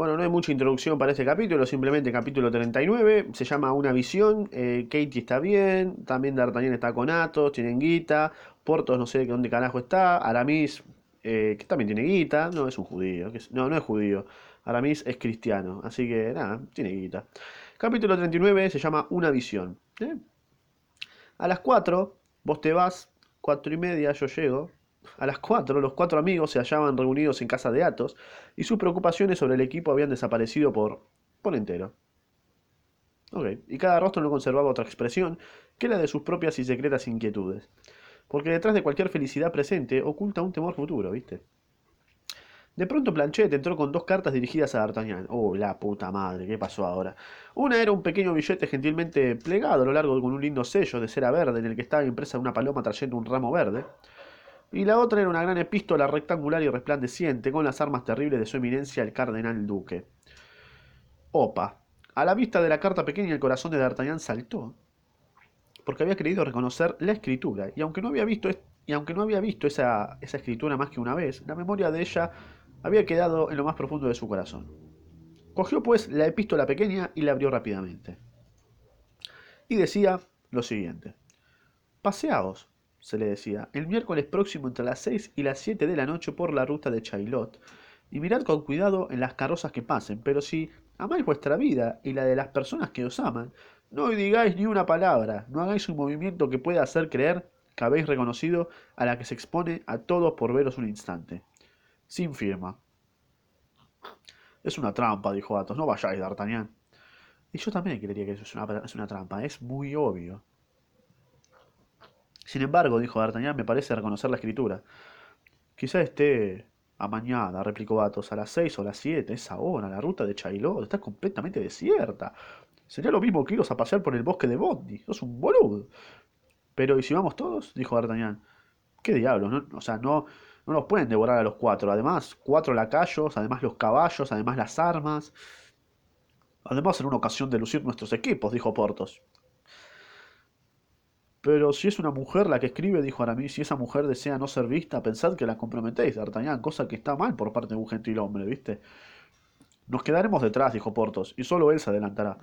Bueno, no hay mucha introducción para este capítulo, simplemente capítulo 39, se llama Una visión, eh, Katie está bien, también D'Artagnan está con Athos, tienen guita, Portos no sé dónde carajo está, Aramis, eh, que también tiene guita, no es un judío, no, no es judío, Aramis es cristiano, así que nada, tiene guita. Capítulo 39 se llama Una visión. ¿eh? A las 4, vos te vas, 4 y media yo llego, a las 4, los cuatro amigos se hallaban reunidos en casa de Athos y sus preocupaciones sobre el equipo habían desaparecido por, por entero. Okay. Y cada rostro no conservaba otra expresión que la de sus propias y secretas inquietudes. Porque detrás de cualquier felicidad presente oculta un temor futuro, ¿viste? De pronto Planchet entró con dos cartas dirigidas a D'Artagnan. Oh, la puta madre, ¿qué pasó ahora? Una era un pequeño billete gentilmente plegado a lo largo con un lindo sello de cera verde en el que estaba impresa una paloma trayendo un ramo verde y la otra era una gran epístola rectangular y resplandeciente con las armas terribles de su eminencia el cardenal duque. Opa. A la vista de la carta pequeña el corazón de D'Artagnan saltó, porque había creído reconocer la escritura, y aunque no había visto, esa, esa escritura más que una vez, la memoria de ella había quedado en lo más profundo de su corazón. Cogió pues la epístola pequeña y la abrió rápidamente. Y decía lo siguiente. Paseaos, se le decía, el miércoles próximo entre las seis y las siete de la noche por la ruta de Chaillot, y mirad con cuidado en las carrozas que pasen, pero si amáis vuestra vida y la de las personas que os aman, no digáis ni una palabra, no hagáis un movimiento que pueda hacer creer que habéis reconocido a la que se expone a todos por veros un instante. Sin firma. Es una trampa, dijo Athos, no vayáis, D'Artagnan. Y yo también creería que eso es una, es una trampa, es muy obvio. Sin embargo, dijo D'Artagnan, me parece reconocer la escritura. Quizá esté amañada, replicó Athos, a las seis o las siete, esa hora, la ruta de Chaillot está completamente desierta. Sería lo mismo que iros a pasear por el bosque de Bondi. Sos un boludo. Pero, ¿y si vamos todos? dijo D'Artagnan. ¿Qué diablos? o sea, no, no nos pueden devorar a los cuatro. Además, cuatro lacayos, además los caballos, además las armas. Además, en una ocasión de lucir nuestros equipos, dijo Portos. Pero si es una mujer la que escribe, dijo Aramis, si esa mujer desea no ser vista, pensad que la comprometéis, D'Artagnan, cosa que está mal por parte de un gentil hombre, ¿viste? Nos quedaremos detrás, dijo Portos, y solo él se adelantará.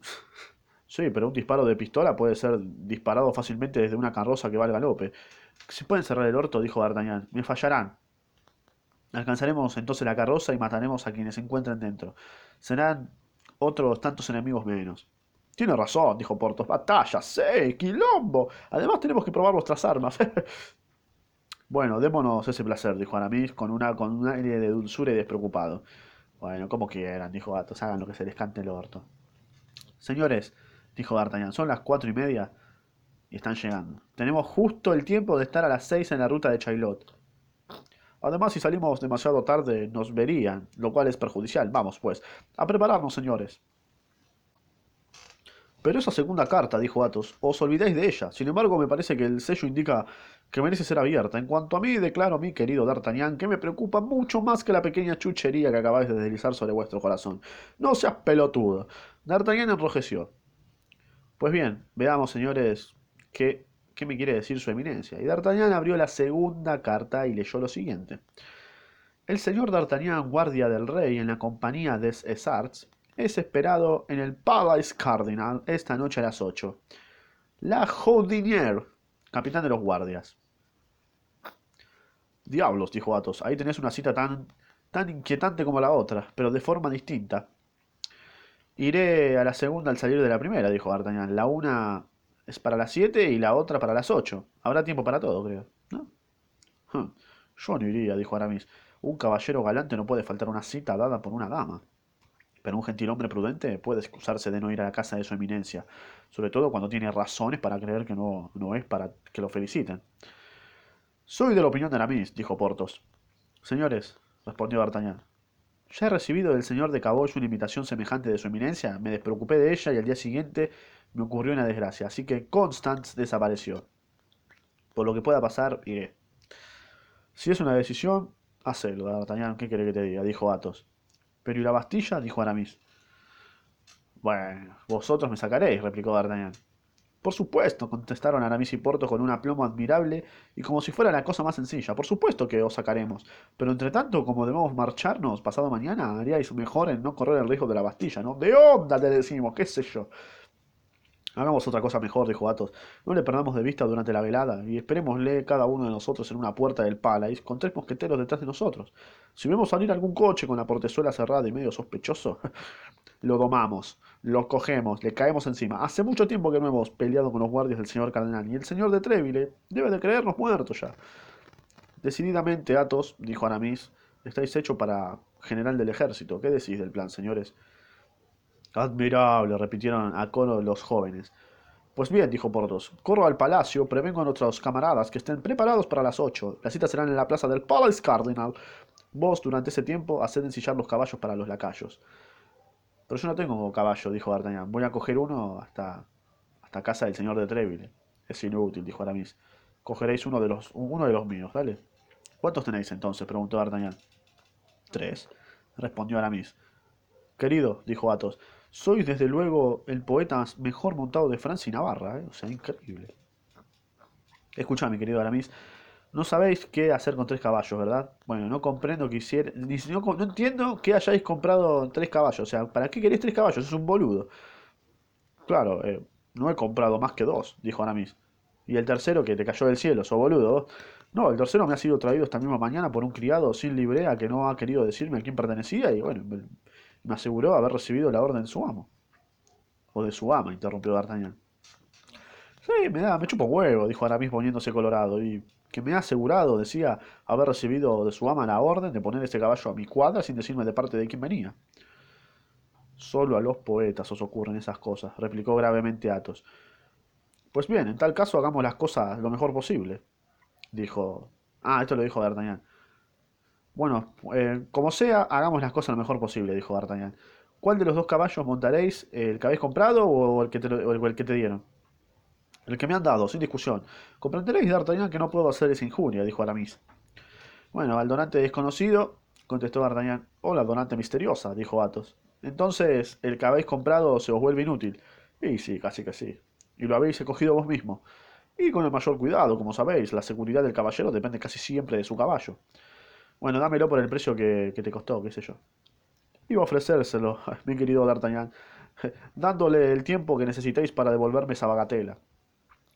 sí, pero un disparo de pistola puede ser disparado fácilmente desde una carroza que va al galope. Si pueden cerrar el orto, dijo D'Artagnan, me fallarán. Alcanzaremos entonces la carroza y mataremos a quienes se encuentren dentro. Serán otros tantos enemigos menos. Tiene razón, dijo Portos. Batalla, sí, quilombo. Además tenemos que probar vuestras armas. bueno, démonos ese placer, dijo Aramis con una con un aire de dulzura y despreocupado. Bueno, como quieran, dijo Athos, hagan lo que se les cante el orto. Señores, dijo D'Artagnan, son las cuatro y media y están llegando. Tenemos justo el tiempo de estar a las seis en la ruta de Chaillot. Además, si salimos demasiado tarde, nos verían, lo cual es perjudicial. Vamos, pues, a prepararnos, señores. Pero esa segunda carta, dijo Athos, os olvidáis de ella. Sin embargo, me parece que el sello indica que merece ser abierta. En cuanto a mí, declaro, mi querido D'Artagnan, que me preocupa mucho más que la pequeña chuchería que acabáis de deslizar sobre vuestro corazón. No seas pelotudo. D'Artagnan enrojeció. Pues bien, veamos, señores, qué, qué me quiere decir su eminencia. Y D'Artagnan abrió la segunda carta y leyó lo siguiente. El señor D'Artagnan, guardia del rey en la compañía des Essarts, es esperado en el Palace Cardinal esta noche a las 8. La Jodinier, capitán de los guardias. Diablos, dijo Athos, ahí tenés una cita tan, tan inquietante como la otra, pero de forma distinta. Iré a la segunda al salir de la primera, dijo D'Artagnan. La una es para las 7 y la otra para las 8. Habrá tiempo para todo, creo. ¿No? Yo no iría, dijo Aramis. Un caballero galante no puede faltar una cita dada por una dama pero un gentilhombre prudente puede excusarse de no ir a la casa de su eminencia, sobre todo cuando tiene razones para creer que no, no es para que lo feliciten. Soy de la opinión de Aramis, dijo Portos. Señores, respondió D'Artagnan, ya he recibido del señor de Caboche una invitación semejante de su eminencia, me despreocupé de ella y al día siguiente me ocurrió una desgracia, así que Constance desapareció. Por lo que pueda pasar, iré. Si es una decisión, hacelo, D'Artagnan, ¿qué quiere que te diga? dijo Athos. Pero ¿y la Bastilla? dijo Aramis. Bueno, vosotros me sacaréis, replicó D'Artagnan. Por supuesto, contestaron Aramis y Porto con un aplomo admirable y como si fuera la cosa más sencilla. Por supuesto que os sacaremos. Pero entre tanto, como debemos marcharnos pasado mañana, haríais mejor en no correr el riesgo de la Bastilla, ¿no? De onda te decimos, qué sé yo. Hagamos otra cosa mejor, dijo Athos. No le perdamos de vista durante la velada y esperémosle cada uno de nosotros en una puerta del Palais con tres mosqueteros detrás de nosotros. Si vemos salir algún coche con la portezuela cerrada y medio sospechoso, lo domamos, lo cogemos, le caemos encima. Hace mucho tiempo que no hemos peleado con los guardias del señor cardenal y el señor de Treville debe de creernos muertos ya. Decididamente, Athos, dijo Aramis, estáis hecho para general del ejército. ¿Qué decís del plan, señores? Admirable, repitieron a coro los jóvenes. Pues bien, dijo Porthos, corro al palacio, prevengo a nuestros camaradas que estén preparados para las ocho. Las citas serán en la plaza del Palace Cardinal. Vos, durante ese tiempo, haced ensillar los caballos para los lacayos. Pero yo no tengo caballo, dijo D'Artagnan. Voy a coger uno hasta, hasta casa del señor de Treville. Es inútil, dijo Aramis. Cogeréis uno de los, uno de los míos, ¿vale? ¿Cuántos tenéis entonces? preguntó D'Artagnan. Tres, respondió Aramis. Querido, dijo Athos, soy desde luego el poeta mejor montado de Francia y Navarra, ¿eh? o sea, increíble. Escucha, mi querido Aramis, no sabéis qué hacer con tres caballos, ¿verdad? Bueno, no comprendo que hiciera, no, no entiendo que hayáis comprado tres caballos, o sea, ¿para qué queréis tres caballos? Es un boludo. Claro, eh, no he comprado más que dos, dijo Aramis. Y el tercero que te cayó del cielo, so boludo. No, el tercero me ha sido traído esta misma mañana por un criado sin librea que no ha querido decirme a quién pertenecía y bueno, me aseguró haber recibido la orden de su amo. O de su ama, interrumpió D'Artagnan. Sí, me da, me chupo huevo, dijo Aramis poniéndose colorado, y que me ha asegurado, decía, haber recibido de su ama la orden de poner ese caballo a mi cuadra sin decirme de parte de quién venía. Solo a los poetas os ocurren esas cosas, replicó gravemente Athos. Pues bien, en tal caso hagamos las cosas lo mejor posible, dijo. Ah, esto lo dijo D'Artagnan. Bueno, eh, como sea, hagamos las cosas lo mejor posible, dijo D'Artagnan. ¿Cuál de los dos caballos montaréis? ¿El que habéis comprado o el que te, dieron? El que me han dado, sin discusión. Comprenderéis, D'Artagnan, que no puedo hacer esa injuria, dijo Aramis. Bueno, al donante desconocido, contestó D'Artagnan. Hola, donante misteriosa, dijo Athos. Entonces, el que habéis comprado se os vuelve inútil. Y sí, casi que sí. Y lo habéis escogido vos mismo. Y con el mayor cuidado, como sabéis, la seguridad del caballero depende casi siempre de su caballo. Bueno, dámelo por el precio que, te costó, qué sé yo. Iba a ofrecérselo, mi querido D'Artagnan, dándole el tiempo que necesitéis para devolverme esa bagatela.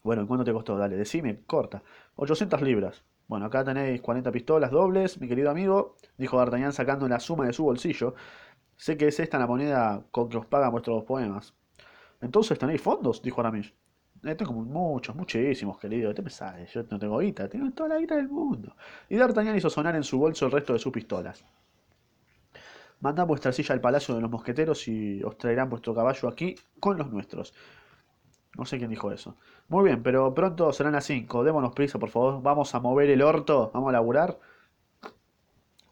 Bueno, ¿en cuánto te costó? Dale, decime, corta. 800 libras. Bueno, acá tenéis 40 pistolas dobles, mi querido amigo, dijo D'Artagnan sacando la suma de su bolsillo. Sé que es esta la moneda con que os pagan vuestros poemas. Entonces tenéis fondos, dijo Aramis. Tengo muchos, muchísimos, querido. ¿Qué me? Yo no tengo guita, tengo toda la guita del mundo. Y D'Artagnan hizo sonar en su bolso el resto de sus pistolas. Mandad vuestra silla al palacio de los mosqueteros y os traerán vuestro caballo aquí con los nuestros. No sé quién dijo eso. Muy bien, pero pronto serán las 5. Démonos prisa, por favor. Vamos a mover el orto. Vamos a laburar.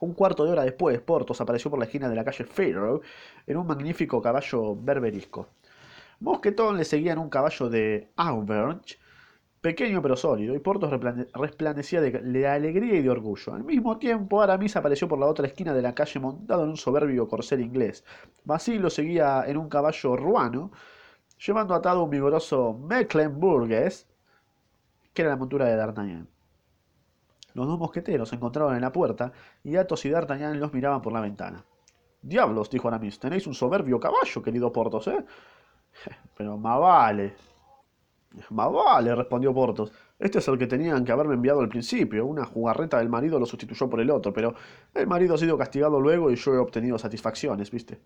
Un cuarto de hora después, Portos apareció por la esquina de la calle Pharaoh en un magnífico caballo berberisco. Mosquetón le seguía en un caballo de Auvergne, pequeño pero sólido, y Portos resplandecía de, alegría y de orgullo. Al mismo tiempo, Aramis apareció por la otra esquina de la calle montado en un soberbio corcel inglés. Basil lo seguía en un caballo ruano, llevando atado un vigoroso Mecklenburgues, que era la montura de D'Artagnan. Los dos mosqueteros se encontraban en la puerta y Athos y D'Artagnan los miraban por la ventana. Diablos, dijo Aramis, tenéis un soberbio caballo, querido Portos, ¿eh? Pero más vale. Más vale, respondió Portos. Este es el que tenían que haberme enviado al principio. Una jugarreta del marido lo sustituyó por el otro, pero el marido ha sido castigado luego y yo he obtenido satisfacciones, ¿viste?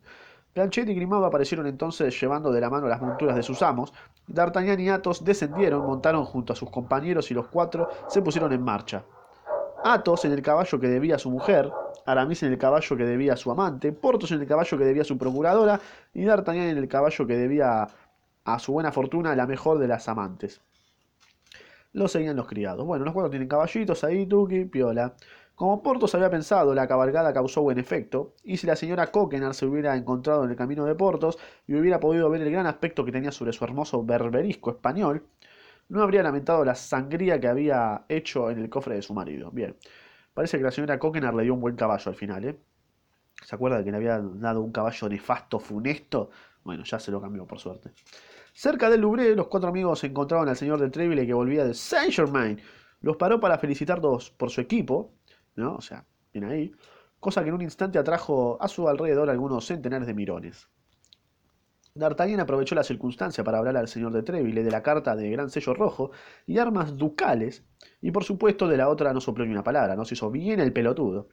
Planchet y Grimado aparecieron entonces llevando de la mano las monturas de sus amos. D'Artagnan y Athos descendieron, montaron junto a sus compañeros y los cuatro se pusieron en marcha. Athos en el caballo que debía a su mujer, Aramis en el caballo que debía a su amante, Portos en el caballo que debía a su procuradora y D'Artagnan en el caballo que debía a su buena fortuna, la mejor de las amantes. Lo seguían los criados. Bueno, los cuatro tienen caballitos ahí, Tuki, piola. Como Portos había pensado, la cabalgada causó buen efecto, y si la señora Coquenar se hubiera encontrado en el camino de Portos y hubiera podido ver el gran aspecto que tenía sobre su hermoso berberisco español, no habría lamentado la sangría que había hecho en el cofre de su marido. Bien, parece que la señora Coquenar le dio un buen caballo al final, ¿eh? ¿Se acuerda de que le había dado un caballo nefasto, funesto? Bueno, ya se lo cambió, por suerte. Cerca del Louvre, los cuatro amigos encontraron al señor de Treville que volvía de Saint-Germain. Los paró para felicitarlos por su equipo, ¿no? O sea, bien ahí. Cosa que en un instante atrajo a su alrededor algunos centenares de mirones. D'Artagnan aprovechó la circunstancia para hablar al señor de Treville de la carta de gran sello rojo y armas ducales, y por supuesto de la otra no sopló ni una palabra, no se hizo bien el pelotudo.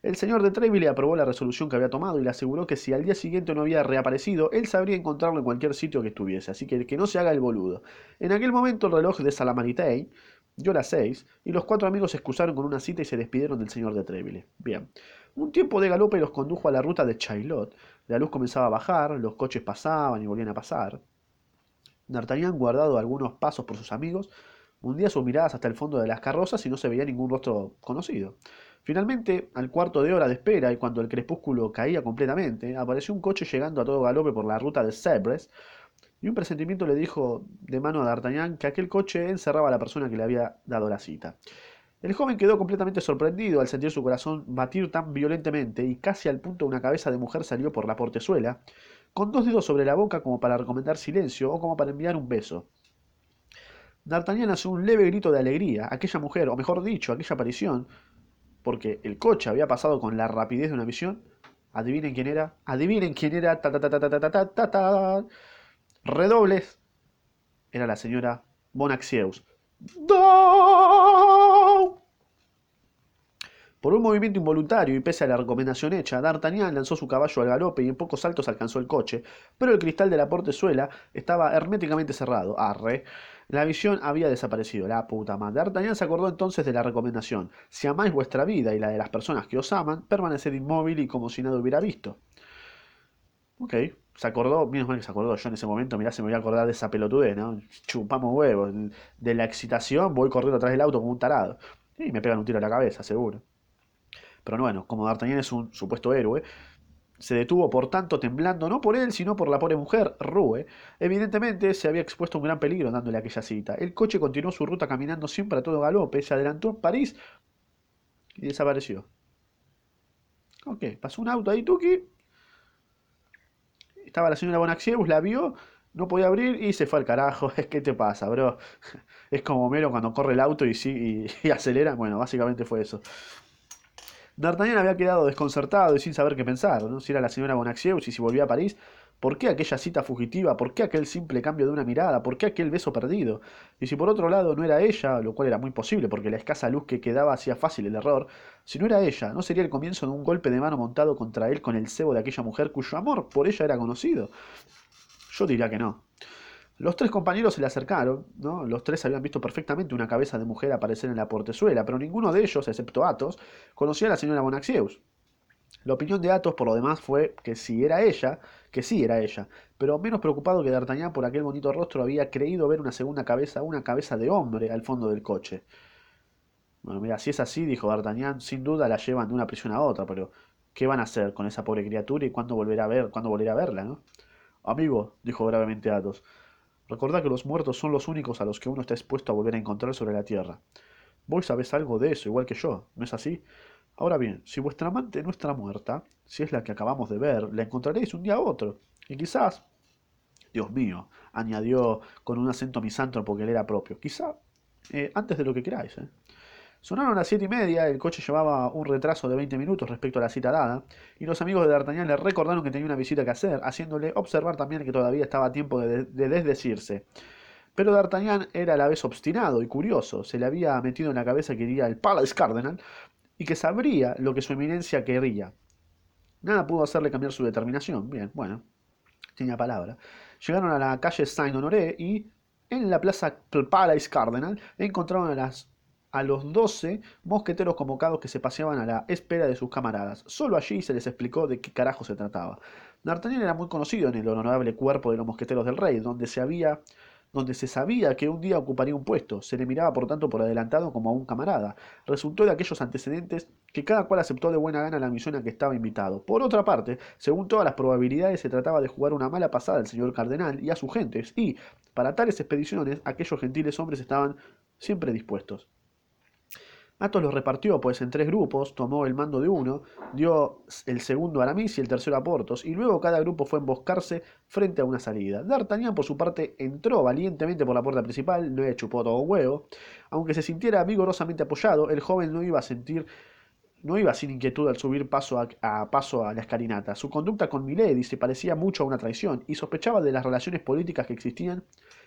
El señor de Treville aprobó la resolución que había tomado y le aseguró que si al día siguiente no había reaparecido, él sabría encontrarlo en cualquier sitio que estuviese, así que que no se haga el boludo. En aquel momento el reloj de Salamanitei dio las seis, y los cuatro amigos se excusaron con una cita y se despidieron del señor de Treville. Bien. Un tiempo de galope los condujo a la ruta de Chaillot. La luz comenzaba a bajar, los coches pasaban y volvían a pasar. D'Artagnan, guardado algunos pasos por sus amigos, hundía sus miradas hasta el fondo de las carrozas y no se veía ningún rostro conocido. Finalmente, al cuarto de hora de espera y cuando el crepúsculo caía completamente, apareció un coche llegando a todo galope por la ruta de Sebres, y un presentimiento le dijo de mano a D'Artagnan que aquel coche encerraba a la persona que le había dado la cita. El joven quedó completamente sorprendido al sentir su corazón batir tan violentamente y casi al punto una cabeza de mujer salió por la portezuela, con dos dedos sobre la boca como para recomendar silencio o como para enviar un beso. D'Artagnan hace un leve grito de alegría. Aquella mujer, o mejor dicho, aquella aparición, porque el coche había pasado con la rapidez de una visión. Adivinen quién era. Adivinen quién era. Ta, ta, ta, ta, ta, ta, ta, ta, Redobles. Era la señora Bonaxieus. Por un movimiento involuntario y pese a la recomendación hecha, D'Artagnan lanzó su caballo al galope y en pocos saltos alcanzó el coche, pero el cristal de la portezuela estaba herméticamente cerrado. Arre. La visión había desaparecido. La puta madre. D'Artagnan se acordó entonces de la recomendación. Si amáis vuestra vida y la de las personas que os aman, permaneced inmóvil y como si nada hubiera visto. Ok, se acordó, menos mal que se acordó. Yo en ese momento, mirá, se me voy a acordar de esa pelotudez, ¿no? Chupamos huevos. De la excitación voy corriendo atrás del auto como un tarado. Y me pegan un tiro a la cabeza, seguro. Pero bueno, como D'Artagnan es un supuesto héroe, se detuvo por tanto temblando no por él, sino por la pobre mujer, Rue. Evidentemente se había expuesto a un gran peligro dándole aquella cita. El coche continuó su ruta caminando siempre a todo galope, se adelantó en París y desapareció. Ok, pasó un auto ahí, Tuki. Estaba la señora Bonaxieus, la vio, no podía abrir y se fue al carajo. Es que te pasa, bro. Es como Melo cuando corre el auto y, y, y acelera. Bueno, básicamente fue eso. D'Artagnan había quedado desconcertado y sin saber qué pensar, ¿no? si era la señora Bonacieux y si volvía a París, ¿por qué aquella cita fugitiva? ¿Por qué aquel simple cambio de una mirada? ¿Por qué aquel beso perdido? Y si por otro lado no era ella, lo cual era muy posible porque la escasa luz que quedaba hacía fácil el error, si no era ella, ¿no sería el comienzo de un golpe de mano montado contra él con el cebo de aquella mujer cuyo amor por ella era conocido? Yo diría que no. Los tres compañeros se le acercaron, ¿no? Los tres habían visto perfectamente una cabeza de mujer aparecer en la portezuela, pero ninguno de ellos, excepto Athos, conocía a la señora Bonaxieus. La opinión de Athos, por lo demás, fue que si era ella, que sí era ella, pero menos preocupado que D'Artagnan por aquel bonito rostro había creído ver una segunda cabeza, una cabeza de hombre al fondo del coche. Bueno, mira, si es así, dijo D'Artagnan, sin duda la llevan de una prisión a otra, pero ¿qué van a hacer con esa pobre criatura y cuándo volverá a ver, cuándo volverá a verla, no? Amigo, dijo gravemente Athos, Recordad que los muertos son los únicos a los que uno está expuesto a volver a encontrar sobre la tierra. Vos sabés algo de eso, igual que yo, ¿no es así? Ahora bien, si vuestra amante no está muerta, si es la que acabamos de ver, la encontraréis un día a otro. Y quizás, Dios mío, añadió con un acento misántropo que le era propio, quizá eh, antes de lo que queráis. ¿eh? Sonaron las siete y media, el coche llevaba un retraso de 20 minutos respecto a la cita dada, y los amigos de D'Artagnan le recordaron que tenía una visita que hacer, haciéndole observar también que todavía estaba a tiempo de, desdecirse. Pero D'Artagnan era a la vez obstinado y curioso, se le había metido en la cabeza que iría al Palace Cardinal y que sabría lo que su eminencia quería. Nada pudo hacerle cambiar su determinación. Bien, bueno, tenía palabra. Llegaron a la calle Saint-Honoré y en la plaza Palace Cardinal encontraron a las a los doce mosqueteros convocados que se paseaban a la espera de sus camaradas. Solo allí se les explicó de qué carajo se trataba. D'Artagnan era muy conocido en el honorable cuerpo de los mosqueteros del rey, donde se había donde se sabía que un día ocuparía un puesto, se le miraba por tanto por adelantado como a un camarada. Resultó de aquellos antecedentes que cada cual aceptó de buena gana la misión a que estaba invitado. Por otra parte, según todas las probabilidades, se trataba de jugar una mala pasada al señor cardenal y a sus gentes, y, para tales expediciones, aquellos gentiles hombres estaban siempre dispuestos. Athos los repartió pues en tres grupos, tomó el mando de uno, dio el segundo a Aramis y el tercero a Portos, y luego cada grupo fue a emboscarse frente a una salida. D'Artagnan por su parte entró valientemente por la puerta principal, no le chupó todo un huevo. Aunque se sintiera vigorosamente apoyado, el joven no iba a sentir no iba sin inquietud al subir paso a, paso a la escalinata. Su conducta con Milady se parecía mucho a una traición y sospechaba de las relaciones políticas que existían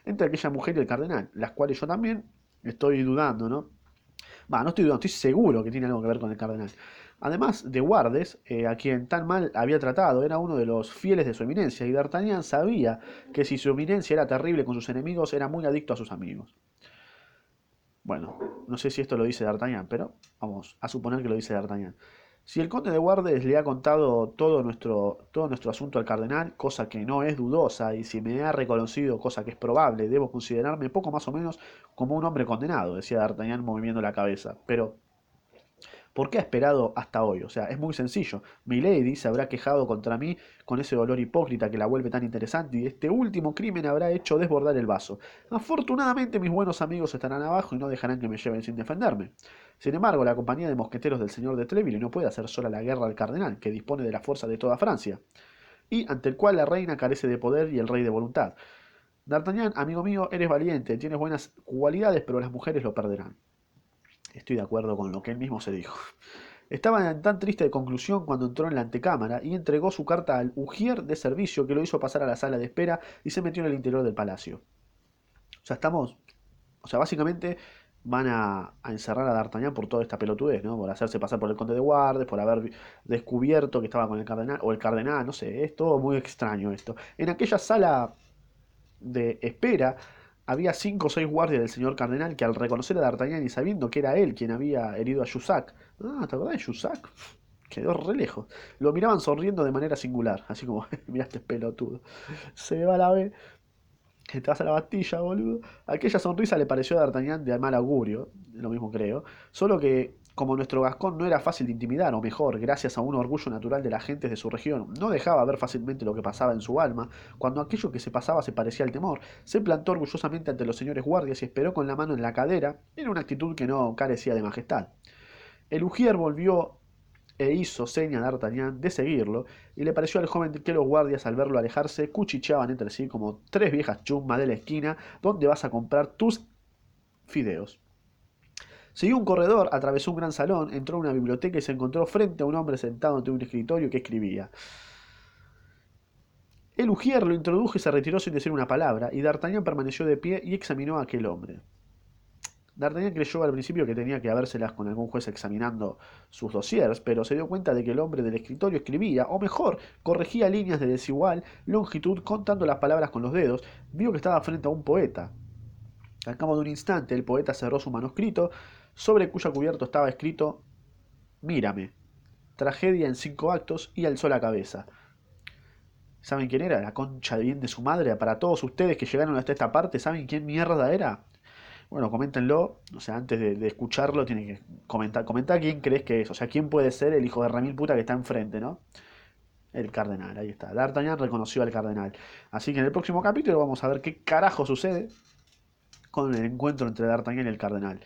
entre aquella mujer y el cardenal, las cuales yo también estoy dudando, ¿no? No estoy estoy seguro que tiene algo que ver con el cardenal. Además de Guardes, eh, a quien tan mal había tratado, era uno de los fieles de su eminencia, y D'Artagnan sabía que si su eminencia era terrible con sus enemigos, era muy adicto a sus amigos. Bueno, no sé si esto lo dice D'Artagnan, pero vamos a suponer que lo dice D'Artagnan. Si el conde de Guardes le ha contado todo nuestro, todo nuestro asunto al cardenal, cosa que no es dudosa, y si me ha reconocido, cosa que es probable, debo considerarme poco más o menos como un hombre condenado, decía D'Artagnan moviendo la cabeza. Pero ¿Por qué ha esperado hasta hoy? O sea, es muy sencillo. Milady se habrá quejado contra mí con ese dolor hipócrita que la vuelve tan interesante y este último crimen habrá hecho desbordar el vaso. Afortunadamente mis buenos amigos estarán abajo y no dejarán que me lleven sin defenderme. Sin embargo, la compañía de mosqueteros del señor de Treville no puede hacer sola la guerra al cardenal, que dispone de la fuerza de toda Francia, y ante el cual la reina carece de poder y el rey de voluntad. D'Artagnan, amigo mío, eres valiente, tienes buenas cualidades, pero las mujeres lo perderán. Estoy de acuerdo con lo que él mismo se dijo. Estaba en tan triste conclusión cuando entró en la antecámara y entregó su carta al ujier de servicio que lo hizo pasar a la sala de espera y se metió en el interior del palacio. O sea, estamos. O sea, básicamente van a, encerrar a D'Artagnan por toda esta pelotudez, ¿no? Por hacerse pasar por el conde de Guardes, por haber descubierto que estaba con el cardenal, o el cardenal, no sé, es todo muy extraño esto. En aquella sala de espera había cinco o seis guardias del señor cardenal que al reconocer a D'Artagnan y sabiendo que era él quien había herido a Jussac, ah, ¿te acordás de Jussac? Quedó re lejos. Lo miraban sonriendo de manera singular, así como, mira este pelotudo. Se va la B, te vas a la bastilla, boludo. Aquella sonrisa le pareció a D'Artagnan de mal augurio, lo mismo creo, solo que como nuestro Gascón no era fácil de intimidar, o mejor, gracias a un orgullo natural de las gentes de su región, no dejaba ver fácilmente lo que pasaba en su alma, cuando aquello que se pasaba se parecía al temor, se plantó orgullosamente ante los señores guardias y esperó con la mano en la cadera, en una actitud que no carecía de majestad. El ujier volvió e hizo seña a D'Artagnan de seguirlo, y le pareció al joven que los guardias al verlo alejarse cuchicheaban entre sí como tres viejas chumas de la esquina donde vas a comprar tus fideos. Siguió un corredor, atravesó un gran salón, entró a una biblioteca y se encontró frente a un hombre sentado ante un escritorio que escribía. El ujier lo introdujo y se retiró sin decir una palabra, y D'Artagnan permaneció de pie y examinó a aquel hombre. D'Artagnan creyó al principio que tenía que habérselas con algún juez examinando sus dossiers, pero se dio cuenta de que el hombre del escritorio escribía, o mejor, corregía líneas de desigual longitud contando las palabras con los dedos, vio que estaba frente a un poeta. Al cabo de un instante el poeta cerró su manuscrito, sobre cuyo cubierto estaba escrito Mírame, tragedia en cinco actos y alzó la cabeza. ¿Saben quién era? La concha de bien de su madre. Para todos ustedes que llegaron hasta esta parte, ¿saben quién mierda era? Bueno, coméntenlo. O sea, antes de, escucharlo, tienen que comentar. Comentar quién crees que es. O sea, quién puede ser el hijo de Ramil puta que está enfrente, ¿no? El cardenal, ahí está. D'Artagnan reconoció al cardenal. Así que en el próximo capítulo vamos a ver qué carajo sucede con el encuentro entre D'Artagnan y el cardenal.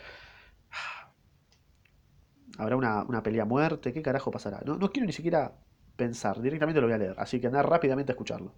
¿Habrá una, pelea a muerte? ¿Qué carajo pasará? No, no quiero ni siquiera pensar, directamente lo voy a leer, así que andar rápidamente a escucharlo.